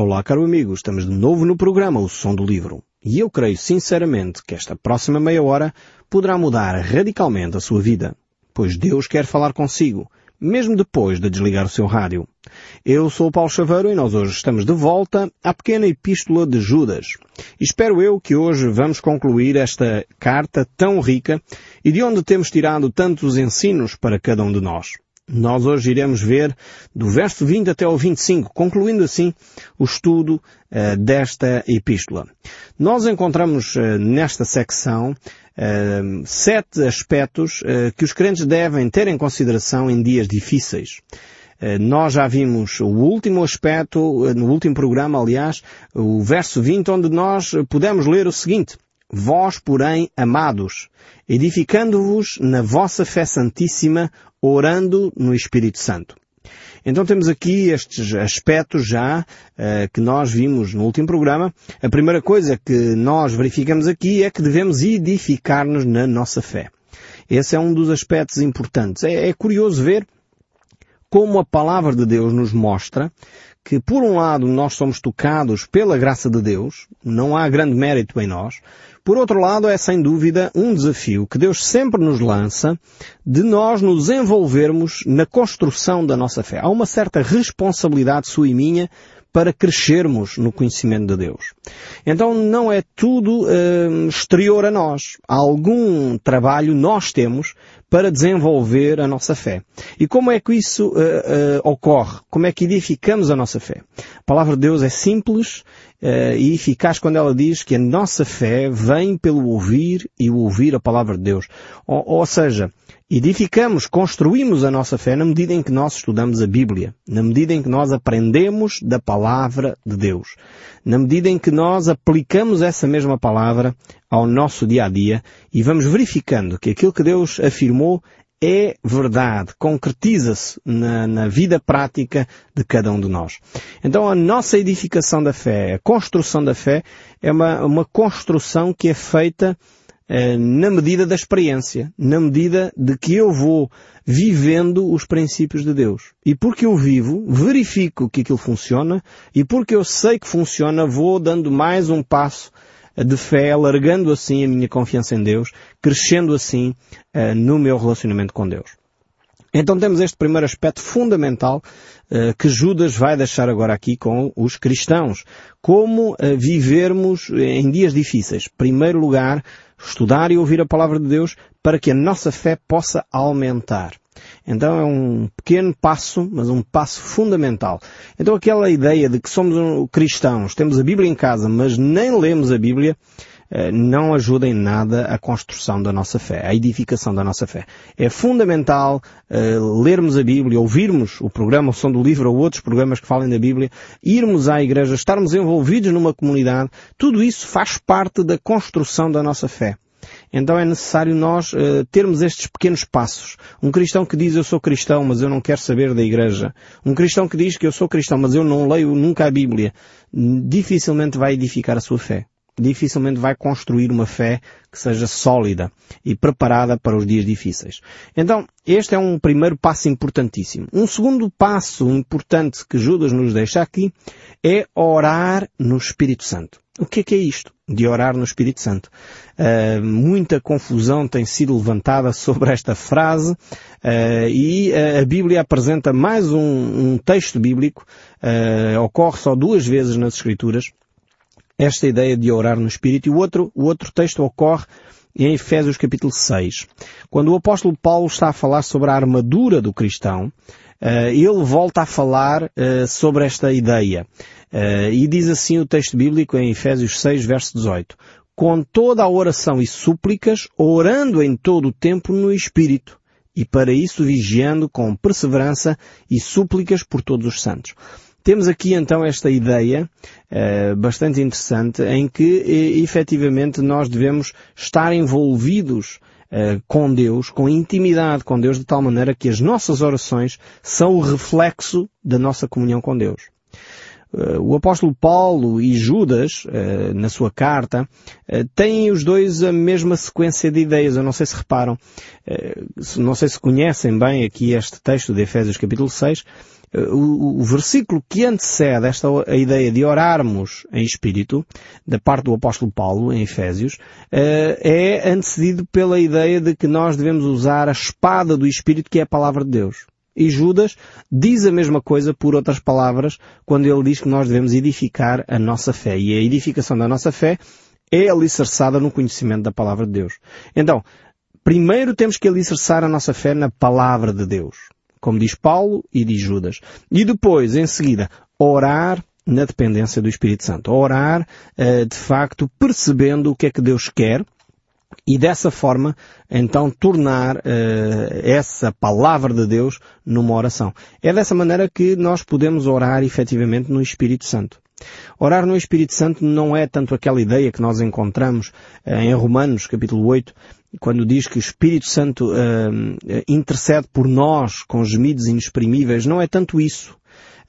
Olá, caro amigo, estamos de novo no programa O Som do Livro. E eu creio sinceramente que esta próxima meia hora poderá mudar radicalmente a sua vida. Pois Deus quer falar consigo, mesmo depois de desligar o seu rádio. Eu sou o Paulo Chaveiro e nós hoje estamos de volta à pequena epístola de Judas. Espero eu que hoje vamos concluir esta carta tão rica e de onde temos tirado tantos ensinos para cada um de nós. Nós hoje iremos ver do verso 20 até ao 25, concluindo assim o estudo uh, desta epístola. Nós encontramos uh, nesta secção uh, sete aspectos que os crentes devem ter em consideração em dias difíceis. Nós já vimos o último aspecto, no último programa, aliás, o verso 20, onde nós pudemos ler o seguinte. Vós, porém, amados, edificando-vos na vossa fé santíssima, orando no Espírito Santo. Então temos aqui estes aspectos já uh, que nós vimos no último programa. A primeira coisa que nós verificamos aqui é que devemos edificar-nos na nossa fé. Esse é um dos aspectos importantes. É, é curioso ver como a palavra de Deus nos mostra que, por um lado, nós somos tocados pela graça de Deus, não há grande mérito em nós, por outro lado, é sem dúvida um desafio que Deus sempre nos lança de nós nos envolvermos na construção da nossa fé. Há uma certa responsabilidade sua e minha para crescermos no conhecimento de Deus. Então não é tudo uh, exterior a nós. Algum trabalho nós temos para desenvolver a nossa fé. E como é que isso uh, uh, ocorre? Como é que edificamos a nossa fé? A palavra de Deus é simples uh, e eficaz quando ela diz que a nossa fé vem pelo ouvir e o ouvir a palavra de Deus. Ou, ou seja, edificamos, construímos a nossa fé na medida em que nós estudamos a Bíblia, na medida em que nós aprendemos da palavra de Deus, na medida em que nós aplicamos essa mesma palavra ao nosso dia a dia e vamos verificando que aquilo que Deus afirmou é verdade, concretiza-se na, na, vida prática de cada um de nós. Então a nossa edificação da fé, a construção da fé, é uma, uma construção que é feita na medida da experiência, na medida de que eu vou vivendo os princípios de Deus. E porque eu vivo, verifico que aquilo funciona, e porque eu sei que funciona, vou dando mais um passo de fé, alargando assim a minha confiança em Deus, crescendo assim uh, no meu relacionamento com Deus. Então temos este primeiro aspecto fundamental uh, que Judas vai deixar agora aqui com os cristãos. Como uh, vivermos em dias difíceis. Primeiro lugar, estudar e ouvir a palavra de Deus para que a nossa fé possa aumentar. Então é um pequeno passo, mas um passo fundamental. Então aquela ideia de que somos cristãos, temos a Bíblia em casa, mas nem lemos a Bíblia, eh, não ajuda em nada a construção da nossa fé, a edificação da nossa fé. É fundamental uh, lermos a Bíblia, ouvirmos o programa O Som do Livro ou outros programas que falem da Bíblia, irmos à igreja, estarmos envolvidos numa comunidade, tudo isso faz parte da construção da nossa fé. Então é necessário nós uh, termos estes pequenos passos. Um cristão que diz eu sou cristão, mas eu não quero saber da igreja. Um cristão que diz que eu sou cristão, mas eu não leio nunca a Bíblia. Dificilmente vai edificar a sua fé. Dificilmente vai construir uma fé que seja sólida e preparada para os dias difíceis. Então, este é um primeiro passo importantíssimo. Um segundo passo importante que Judas nos deixa aqui é orar no Espírito Santo. O que é que é isto? De orar no Espírito Santo. Uh, muita confusão tem sido levantada sobre esta frase uh, e uh, a Bíblia apresenta mais um, um texto bíblico, ocorre só duas vezes nas Escrituras, esta ideia de orar no Espírito e o outro, o outro texto ocorre em Efésios capítulo 6. Quando o apóstolo Paulo está a falar sobre a armadura do cristão, ele volta a falar sobre esta ideia. Uh, e diz assim o texto bíblico em Efésios 6, verso 18. Com toda a oração e súplicas, orando em todo o tempo no Espírito, e para isso vigiando com perseverança e súplicas por todos os santos. Temos aqui então esta ideia uh, bastante interessante em que efetivamente nós devemos estar envolvidos uh, com Deus, com intimidade com Deus, de tal maneira que as nossas orações são o reflexo da nossa comunhão com Deus. Eh, o apóstolo Paulo e Judas, eh, na sua carta, eh, têm os dois a mesma sequência de ideias. Eu não sei se reparam, não sei se conhecem bem aqui este texto de Efésios capítulo 6. o, o, versículo que antecede esta a ideia de orarmos em espírito, da parte do apóstolo Paulo, em Efésios, é antecedido pela ideia de que nós devemos usar a espada do espírito que é a palavra de Deus. E Judas diz a mesma coisa por outras palavras quando ele diz que nós devemos edificar a nossa fé. E a edificação da nossa fé é alicerçada no conhecimento da palavra de Deus. Então, primeiro temos que alicerçar a nossa fé na palavra de Deus. Como diz Paulo e diz Judas. E depois, em seguida, orar na dependência do Espírito Santo. Orar, eh, de facto, percebendo o que é que Deus quer e dessa forma, então, tornar uh, essa palavra de Deus numa oração. É dessa maneira que nós podemos orar efetivamente no Espírito Santo. Orar no Espírito Santo não é tanto aquela ideia que nós encontramos uh, em Romanos, capítulo 8, quando diz que o Espírito Santo uh, intercede por nós com gemidos inexprimíveis. Não é tanto isso.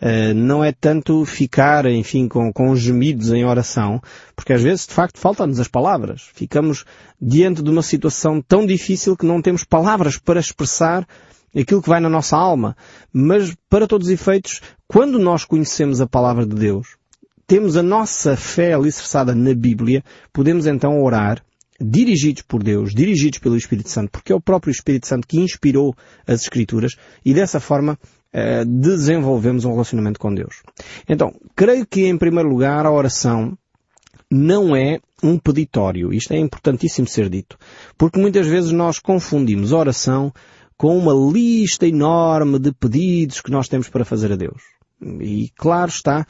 Uh, não é tanto ficar, enfim, com, com os gemidos em oração, porque às vezes, de facto, faltam-nos as palavras. Ficamos diante de uma situação tão difícil que não temos palavras para expressar aquilo que vai na nossa alma. Mas, para todos os efeitos, quando nós conhecemos a palavra de Deus, temos a nossa fé alicerçada na Bíblia, podemos então orar dirigidos por Deus, dirigidos pelo Espírito Santo, porque é o próprio Espírito Santo que inspirou as Escrituras e dessa forma eh, desenvolvemos um relacionamento com Deus. Então, creio que em primeiro lugar a oração não é um peditório. Isto é importantíssimo ser dito. Porque muitas vezes nós confundimos oração com uma lista enorme de pedidos que nós temos para fazer a Deus. E claro está,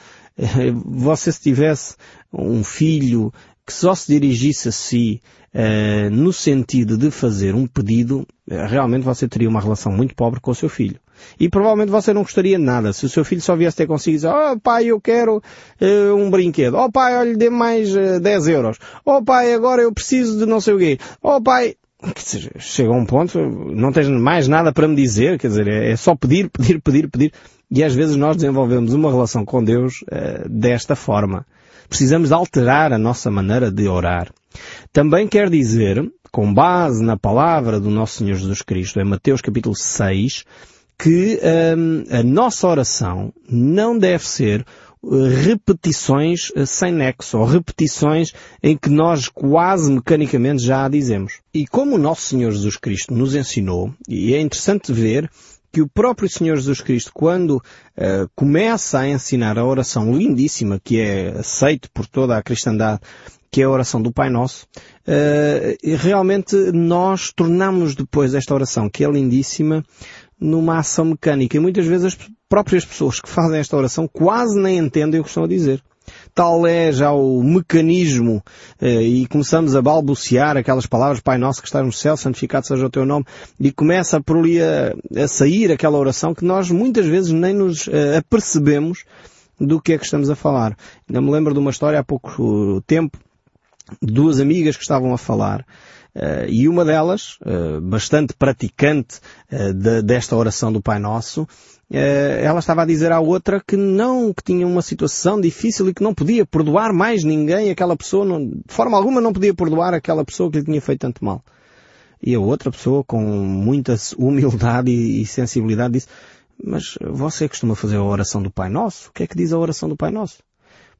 você se tivesse um filho que só se dirigisse a si uh, no sentido de fazer um pedido, realmente você teria uma relação muito pobre com o seu filho. E provavelmente você não gostaria de nada. Se o seu filho só viesse ter consigo e dizer, oh pai, eu quero uh, um brinquedo. Oh pai, olha, dê mais uh, 10 euros. Oh pai, agora eu preciso de não sei o quê. Oh pai, chega a um ponto, não tens mais nada para me dizer, quer dizer, é, é só pedir, pedir, pedir, pedir. E às vezes nós desenvolvemos uma relação com Deus uh, desta forma. Precisamos alterar a nossa maneira de orar. Também quer dizer, com base na palavra do nosso Senhor Jesus Cristo, em Mateus capítulo 6, que hum, a nossa oração não deve ser eh, repetições eh, sem nexo, ou repetições em que nós quase mecanicamente já a dizemos. E como o nosso Senhor Jesus Cristo nos ensinou, e é interessante ver que o próprio Senhor Jesus Cristo, quando uh, começa a ensinar a oração lindíssima que é aceita por toda a cristandade, que é a oração do Pai Nosso, uh, realmente nós tornamos depois esta oração, que é lindíssima, numa ação mecânica. E muitas vezes as próprias pessoas que fazem esta oração quase nem entendem o que estão a dizer. Tal é já o mecanismo eh, e começamos a balbuciar aquelas palavras, Pai Nosso que estás no céu, santificado seja o teu nome, e começa por ali a, a sair aquela oração que nós muitas vezes nem nos eh, apercebemos do que é que estamos a falar. Ainda me lembro de uma história há pouco tempo, duas amigas que estavam a falar e uma delas, uh, bastante praticante de, desta oração do Pai Nosso, ela estava a dizer à outra que não, que tinha uma situação difícil e que não podia perdoar mais ninguém, aquela pessoa, não, de forma alguma não podia perdoar aquela pessoa que lhe tinha feito tanto mal. E a outra pessoa, com muita humildade e sensibilidade, disse, mas você costuma fazer a oração do Pai Nosso? O que é que diz a oração do Pai Nosso?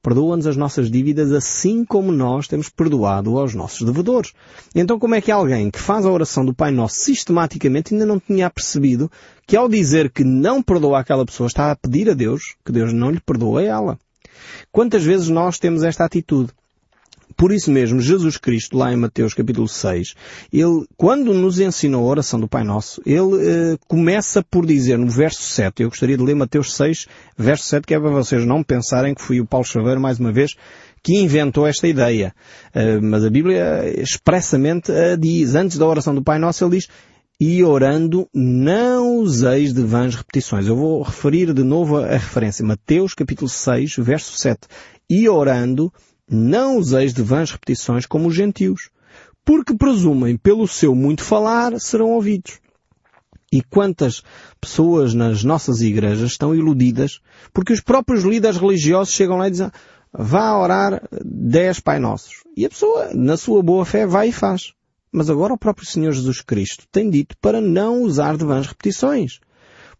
Perdoa-nos as nossas dívidas assim como nós temos perdoado aos nossos devedores. Então como é que alguém que faz a oração do Pai Nosso sistematicamente ainda não tinha percebido que ao dizer que não perdoa aquela pessoa está a pedir a Deus que Deus não lhe perdoe ela? Quantas vezes nós temos esta atitude? Por isso mesmo, Jesus Cristo, lá em Mateus capítulo 6, ele, quando nos ensinou a oração do Pai Nosso, ele eh, começa por dizer no verso 7, eu gostaria de ler Mateus 6, verso 7, que é para vocês não pensarem que fui o Paulo Chaveiro, mais uma vez, que inventou esta ideia. Uh, mas a Bíblia expressamente a diz, antes da oração do Pai Nosso, ele diz, e orando não useis de vãs repetições. Eu vou referir de novo a referência. Mateus capítulo 6, verso 7. E orando não useis de vãs repetições como os gentios, porque presumem pelo seu muito falar serão ouvidos. E quantas pessoas nas nossas igrejas estão iludidas porque os próprios líderes religiosos chegam lá e dizem vá orar dez Pai Nossos. E a pessoa, na sua boa fé, vai e faz. Mas agora o próprio Senhor Jesus Cristo tem dito para não usar de vãs repetições.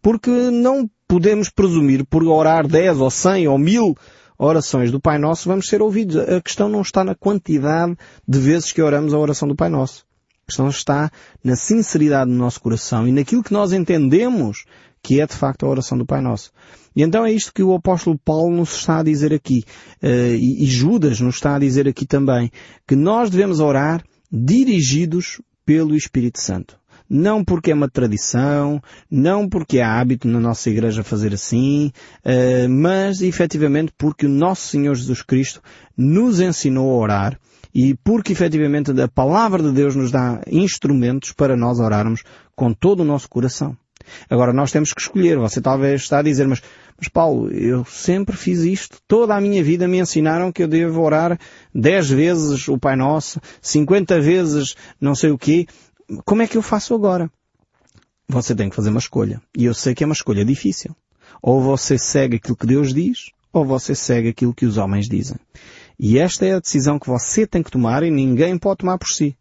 Porque não podemos presumir por orar 10 ou 100 ou 1000 orações do Pai Nosso, vamos ser ouvidos. A questão não está na quantidade de vezes que oramos a oração do Pai Nosso. A questão está na sinceridade do nosso coração e naquilo que nós entendemos que é de facto a oração do Pai Nosso. E então é isto que o apóstolo Paulo nos está a dizer aqui, uh, e, e Judas nos está a dizer aqui também, que nós devemos orar dirigidos pelo Espírito Santo. Não porque é uma tradição, não porque é hábito na nossa igreja fazer assim, uh, mas efetivamente porque o nosso Senhor Jesus Cristo nos ensinou a orar e porque efetivamente a palavra de Deus nos dá instrumentos para nós orarmos com todo o nosso coração. Agora nós temos que escolher. Você talvez está a dizer, mas, mas Paulo, eu sempre fiz isto. Toda a minha vida me ensinaram que eu devo orar dez vezes o Pai Nosso, cinquenta vezes não sei o quê. Como é que eu faço agora? Você tem que fazer uma escolha. E eu sei que é uma escolha difícil. Ou você segue aquilo que Deus diz, ou você segue aquilo que os homens dizem. E esta é a decisão que você tem que tomar e ninguém pode tomar por si.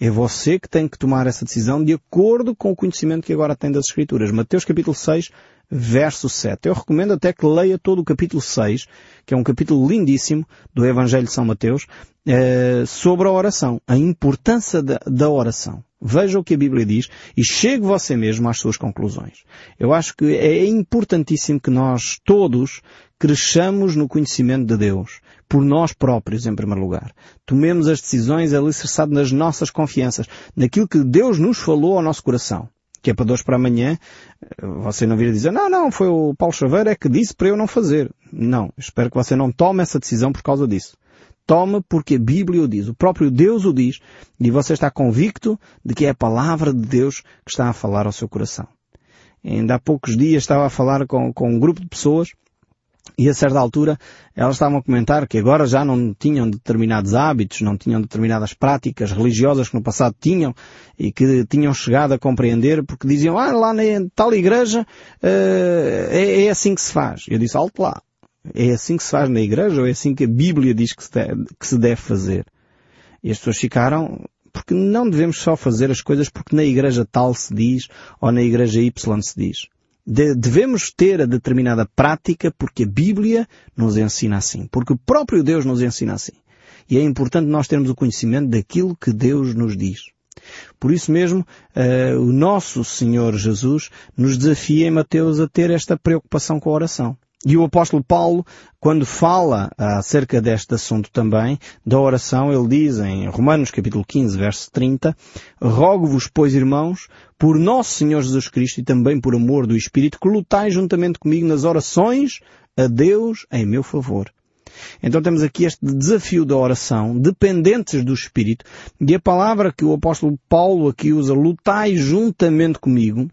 É você que tem que tomar essa decisão de acordo com o conhecimento que agora tem das Escrituras. Mateus capítulo 6, verso 7. Eu recomendo até que leia todo o capítulo 6, que é um capítulo lindíssimo do Evangelho de São Mateus, eh, sobre a oração, a importância da, da oração. Veja o que a Bíblia diz e chegue você mesmo às suas conclusões. Eu acho que é importantíssimo que nós todos cresçamos no conhecimento de Deus, por nós próprios em primeiro lugar. Tomemos as decisões alicerçadas nas nossas confianças, naquilo que Deus nos falou ao nosso coração. Que é para dois para amanhã, você não vir dizer, não, não, foi o Paulo Chaveiro é que disse para eu não fazer. Não, espero que você não tome essa decisão por causa disso. Tome porque a Bíblia o diz, o próprio Deus o diz, e você está convicto de que é a palavra de Deus que está a falar ao seu coração. Ainda há poucos dias estava a falar com, com um grupo de pessoas e a certa altura elas estavam a comentar que agora já não tinham determinados hábitos, não tinham determinadas práticas religiosas que no passado tinham e que tinham chegado a compreender porque diziam, ah, lá na tal igreja uh, é, é, assim que se faz. Eu disse, alto lá. É assim que se faz na igreja ou é assim que a Bíblia diz que se deve, fazer? E as pessoas ficaram, porque não devemos só fazer as coisas porque na igreja tal se diz ou na igreja Y se diz de, devemos ter a determinada prática porque a Bíblia nos ensina assim. Porque o próprio Deus nos ensina assim. E é importante nós termos o conhecimento daquilo que Deus nos diz. Por isso mesmo, uh, o nosso Senhor Jesus nos desafia em Mateus a ter esta preocupação com a oração. E o apóstolo Paulo, quando fala acerca deste assunto também, da oração, ele diz em Romanos capítulo 15, verso 30, Rogo-vos, pois, irmãos, por nosso Senhor Jesus Cristo e também por amor do Espírito, que lutai juntamente comigo nas orações a Deus em meu favor. Então temos aqui este desafio da oração, dependentes do Espírito, e a palavra que o apóstolo Paulo aqui usa, lutai juntamente comigo,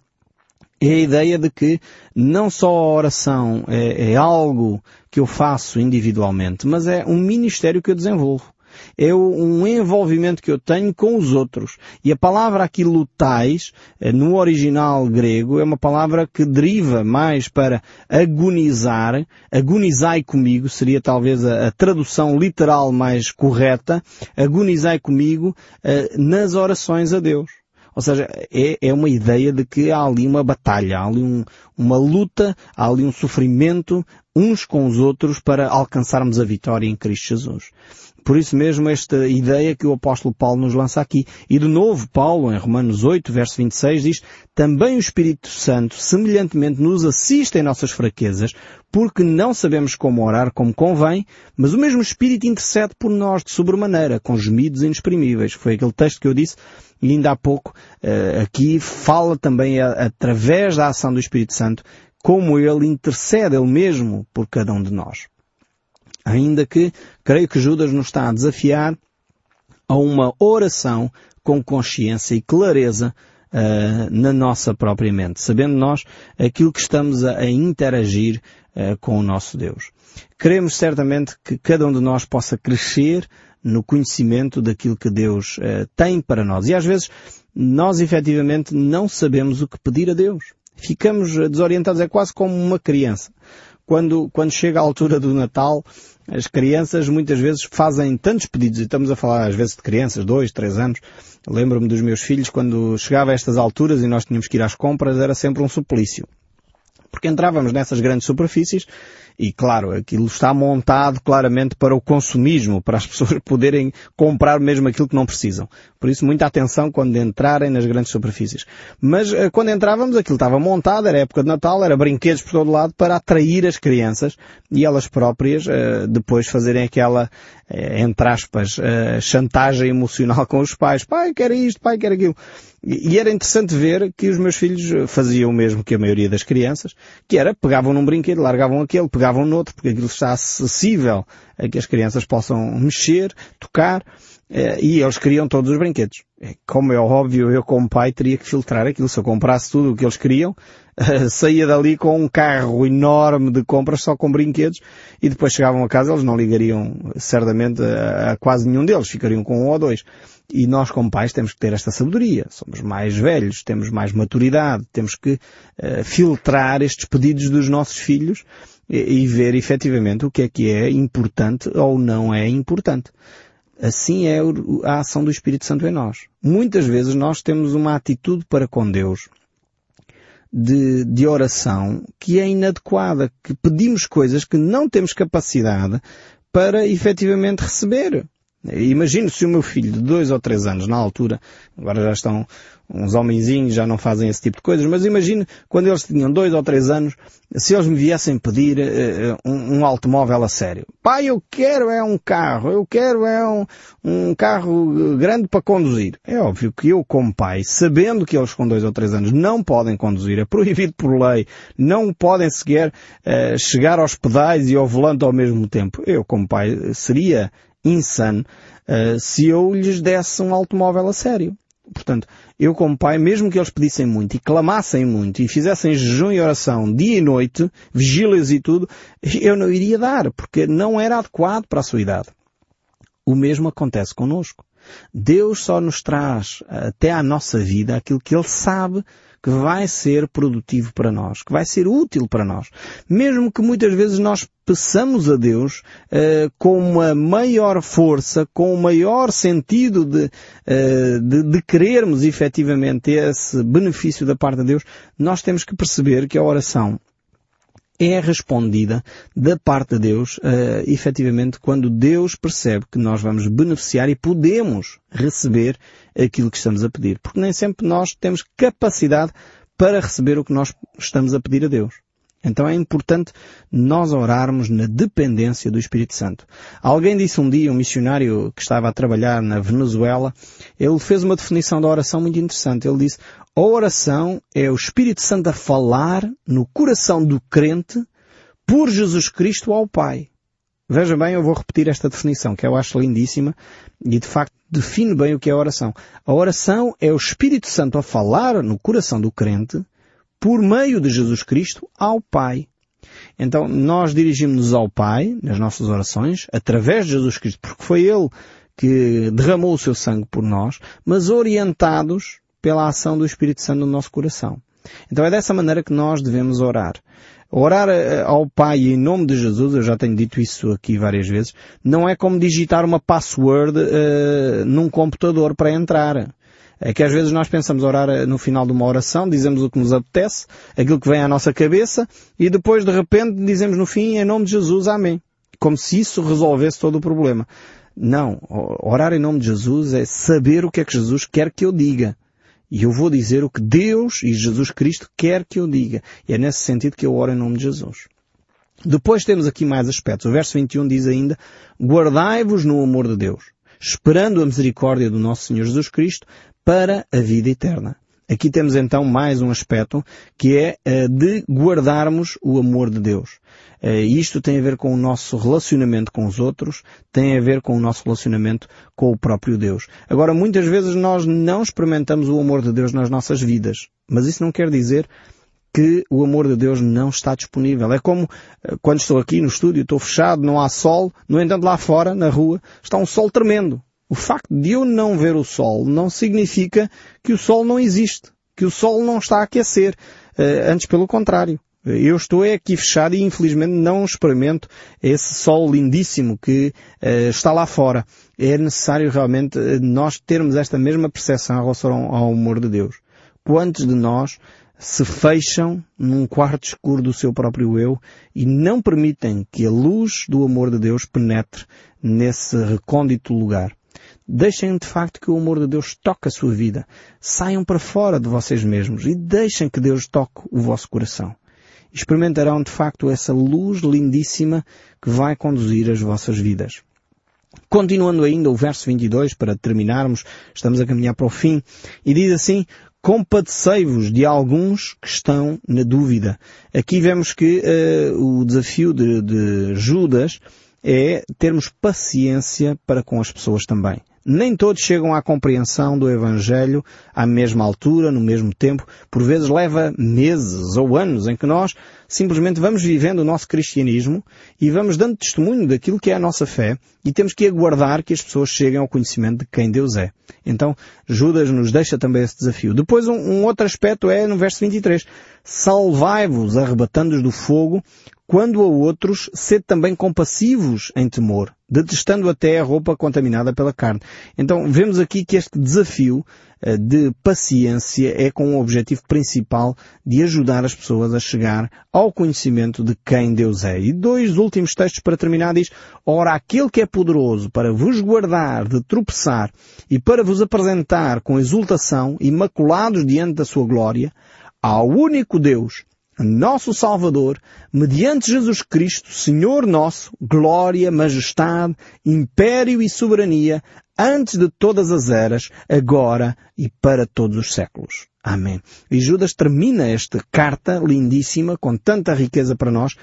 é a ideia de que não só a oração é, é, algo que eu faço individualmente, mas é um ministério que eu desenvolvo. É um envolvimento que eu tenho com os outros. E a palavra aqui lutais, eh, no original grego, é uma palavra que deriva mais para agonizar. Agonizai comigo seria talvez a, a tradução literal mais correta. Agonizai comigo uh, nas orações a Deus. Ou seja, é, é uma ideia de que há ali uma batalha, há ali um, uma luta, há ali um sofrimento uns com os outros para alcançarmos a vitória em Cristo Jesus. Por isso mesmo esta ideia que o apóstolo Paulo nos lança aqui. E de novo, Paulo, em Romanos 8, verso 26, diz, também o Espírito Santo, semelhantemente, nos assiste em nossas fraquezas, porque não sabemos como orar como convém, mas o mesmo Espírito intercede por nós de sobremaneira, com gemidos inexprimíveis. Foi aquele texto que eu disse, e ainda há pouco, eh, aqui fala também, através da ação do Espírito Santo, como ele intercede ele mesmo por cada um de nós. Ainda que creio que Judas nos está a desafiar a uma oração com consciência e clareza uh, na nossa própria mente, sabendo nós aquilo que estamos a, a interagir uh, com o nosso Deus. Queremos certamente que cada um de nós possa crescer no conhecimento daquilo que Deus uh, tem para nós. E às vezes nós efetivamente não sabemos o que pedir a Deus. Ficamos desorientados, é quase como uma criança. Quando, quando chega a altura do Natal, as crianças muitas vezes fazem tantos pedidos, e estamos a falar às vezes de crianças, dois, três anos. Lembro-me dos meus filhos quando chegava a estas alturas e nós tínhamos que ir às compras, era sempre um suplício. Porque entrávamos nessas grandes superfícies e claro, aquilo está montado claramente para o consumismo, para as pessoas poderem comprar mesmo aquilo que não precisam. Por isso, muita atenção quando entrarem nas grandes superfícies. Mas eh, quando entrávamos, aquilo estava montado, era época de Natal, era brinquedos por todo lado para atrair as crianças e elas próprias eh, depois fazerem aquela, eh, entre aspas, chantagem emocional com os pais. Pai, quer isto, pai, quer aquilo. E era interessante ver que os meus filhos faziam o mesmo que a maioria das crianças, que era, pegavam num brinquedo, largavam aquele, pegavam noutro, porque aquilo está acessível a que as crianças possam mexer, tocar, eh, e eles queriam todos os brinquedos. É, como é óbvio, eu como pai teria que filtrar aquilo. Se eu comprasse tudo o que eles queriam, saía dali com um carro enorme de compras só com brinquedos e depois chegavam a casa eles não ligariam certamente a quase nenhum deles, ficariam com um ou dois. E nós como pais temos que ter esta sabedoria. Somos mais velhos, temos mais maturidade, temos que uh, filtrar estes pedidos dos nossos filhos e, ver efetivamente o que é que é importante ou não é importante. Assim é a ação do Espírito Santo em nós. Muitas vezes nós temos uma atitude para com Deus de, de oração que é inadequada, que pedimos coisas que não temos capacidade para efetivamente receber. Imagino se o meu filho de dois ou três anos, na altura, agora já estão uns homenzinhos, já não fazem esse tipo de coisas, mas imagino quando eles tinham dois ou três anos, se eles me viessem pedir uh, um, um, automóvel a sério. Pai, eu quero é um carro, eu quero é um, um carro grande para conduzir. É óbvio que eu, como pai, sabendo que eles com dois ou três anos não podem conduzir, é proibido por lei, não podem sequer uh, chegar aos pedais e ao volante ao mesmo tempo. Eu, como pai, seria insano uh, se eu lhes desse um automóvel a sério. Portanto, eu como pai, mesmo que eles pedissem muito e clamassem muito e fizessem jejum e oração dia e noite, vigílias e tudo, eu não iria dar, porque não era adequado para a sua idade. O mesmo acontece connosco. Deus só nos traz até à nossa vida aquilo que Ele sabe que vai ser produtivo para nós, que vai ser útil para nós. Mesmo que muitas vezes nós peçamos a Deus uh, com uma maior força, com um maior sentido de, uh, de, de querermos efetivamente esse benefício da parte de Deus, nós temos que perceber que a oração é respondida da parte de Deus, uh, efetivamente, quando Deus percebe que nós vamos beneficiar e podemos receber aquilo que estamos a pedir. Porque nem sempre nós temos capacidade para receber o que nós estamos a pedir a Deus. Então é importante nós orarmos na dependência do Espírito Santo. Alguém disse um dia, um missionário que estava a trabalhar na Venezuela, ele fez uma definição da oração muito interessante. Ele disse, a oração é o Espírito Santo a falar no coração do crente por Jesus Cristo ao Pai. Veja bem, eu vou repetir esta definição, que eu acho lindíssima e de facto define bem o que é a oração. A oração é o Espírito Santo a falar no coração do crente por meio de Jesus Cristo ao Pai. Então, nós dirigimos-nos ao Pai, nas nossas orações, através de Jesus Cristo, porque foi Ele que derramou o seu sangue por nós, mas orientados pela ação do Espírito Santo no nosso coração. Então é dessa maneira que nós devemos orar. Orar eh, ao Pai em nome de Jesus, eu já tenho dito isso aqui várias vezes, não é como digitar uma password uh, num computador para entrar. É que às vezes nós pensamos orar eh, no final de uma oração, dizemos o que nos apetece, aquilo que vem à nossa cabeça, e depois de repente dizemos no fim, em nome de Jesus, amém. Como se isso resolvesse todo o problema. Não. Orar em nome de Jesus é saber o que é que Jesus quer que eu diga. E eu vou dizer o que Deus e Jesus Cristo quer que eu diga. E é nesse sentido que eu oro em nome de Jesus. Depois temos aqui mais aspectos. O verso 21 diz ainda, guardai-vos no amor de Deus, esperando a misericórdia do nosso Senhor Jesus Cristo para a vida eterna. Aqui temos então mais um aspecto que é uh, de guardarmos o amor de Deus. Uh, isto tem a ver com o nosso relacionamento com os outros, tem a ver com o nosso relacionamento com o próprio Deus. Agora, muitas vezes nós não experimentamos o amor de Deus nas nossas vidas, mas isso não quer dizer que o amor de Deus não está disponível. É como uh, quando estou aqui no estúdio, estou fechado, não há sol, no entanto lá fora, na rua, está um sol tremendo. O facto de eu não ver o sol não significa que o sol não existe, que o sol não está a aquecer. Uh, antes, pelo contrário. Eu estou aqui fechado e infelizmente não experimento esse sol lindíssimo que uh, está lá fora. É necessário realmente eh, nós termos esta mesma percepção em relação ao amor de Deus. Quantos de nós se fecham num quarto escuro do seu próprio eu e não permitem que a luz do amor de Deus penetre nesse recôndito lugar. Deixem de facto que o amor de Deus toque a sua vida. Saiam para fora de vocês mesmos e deixem que Deus toque o vosso coração. Experimentarão de facto essa luz lindíssima que vai conduzir as vossas vidas. Continuando ainda o verso 22 para terminarmos, estamos a caminhar para o fim, e diz assim, compadecei-vos de alguns que estão na dúvida. Aqui vemos que uh, o desafio de, de Judas é termos paciência para com as pessoas também. Nem todos chegam à compreensão do Evangelho à mesma altura, no mesmo tempo. Por vezes leva meses ou anos em que nós simplesmente vamos vivendo o nosso cristianismo e vamos dando testemunho daquilo que é a nossa fé e temos que aguardar que as pessoas cheguem ao conhecimento de quem Deus é. Então, Judas nos deixa também esse desafio. Depois, um, um outro aspecto é no verso 23. Salvai-vos arrebatando-os do fogo quando a outros, sede também compassivos em temor, detestando até a roupa contaminada pela carne. Então, vemos aqui que este desafio eh, de paciência é com o objetivo principal de ajudar as pessoas a chegar ao conhecimento de quem Deus é. E dois últimos textos para terminar diz, Ora, aquele que é poderoso para vos guardar de tropeçar e para vos apresentar com exultação, imaculados diante da sua glória, ao único Deus, nosso Salvador, mediante Jesus Cristo, Senhor nosso, glória, majestade, império e soberania, antes de todas as eras, agora e para todos os séculos. Amém. E Judas termina esta carta lindíssima, com tanta riqueza para nós,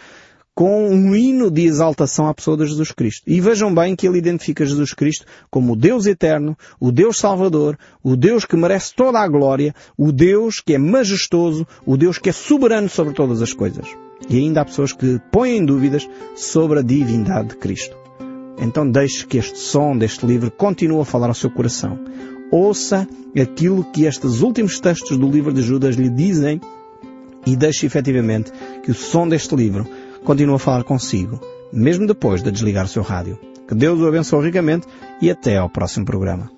com um hino de exaltação à pessoa de Jesus Cristo. E vejam bem que ele identifica Jesus Cristo como o Deus eterno, o Deus Salvador, o Deus que merece toda a glória, o Deus que é majestoso, o Deus que é soberano sobre todas as coisas. E ainda há pessoas que põem dúvidas sobre a divindade de Cristo. Então deixe que este som deste livro continue a falar ao seu coração. Ouça aquilo que estes últimos textos do livro de Judas lhe dizem e deixe efetivamente que o som deste livro continue a falar consigo, mesmo depois de desligar o seu rádio. Que Deus o abençoe ricamente e até ao próximo programa.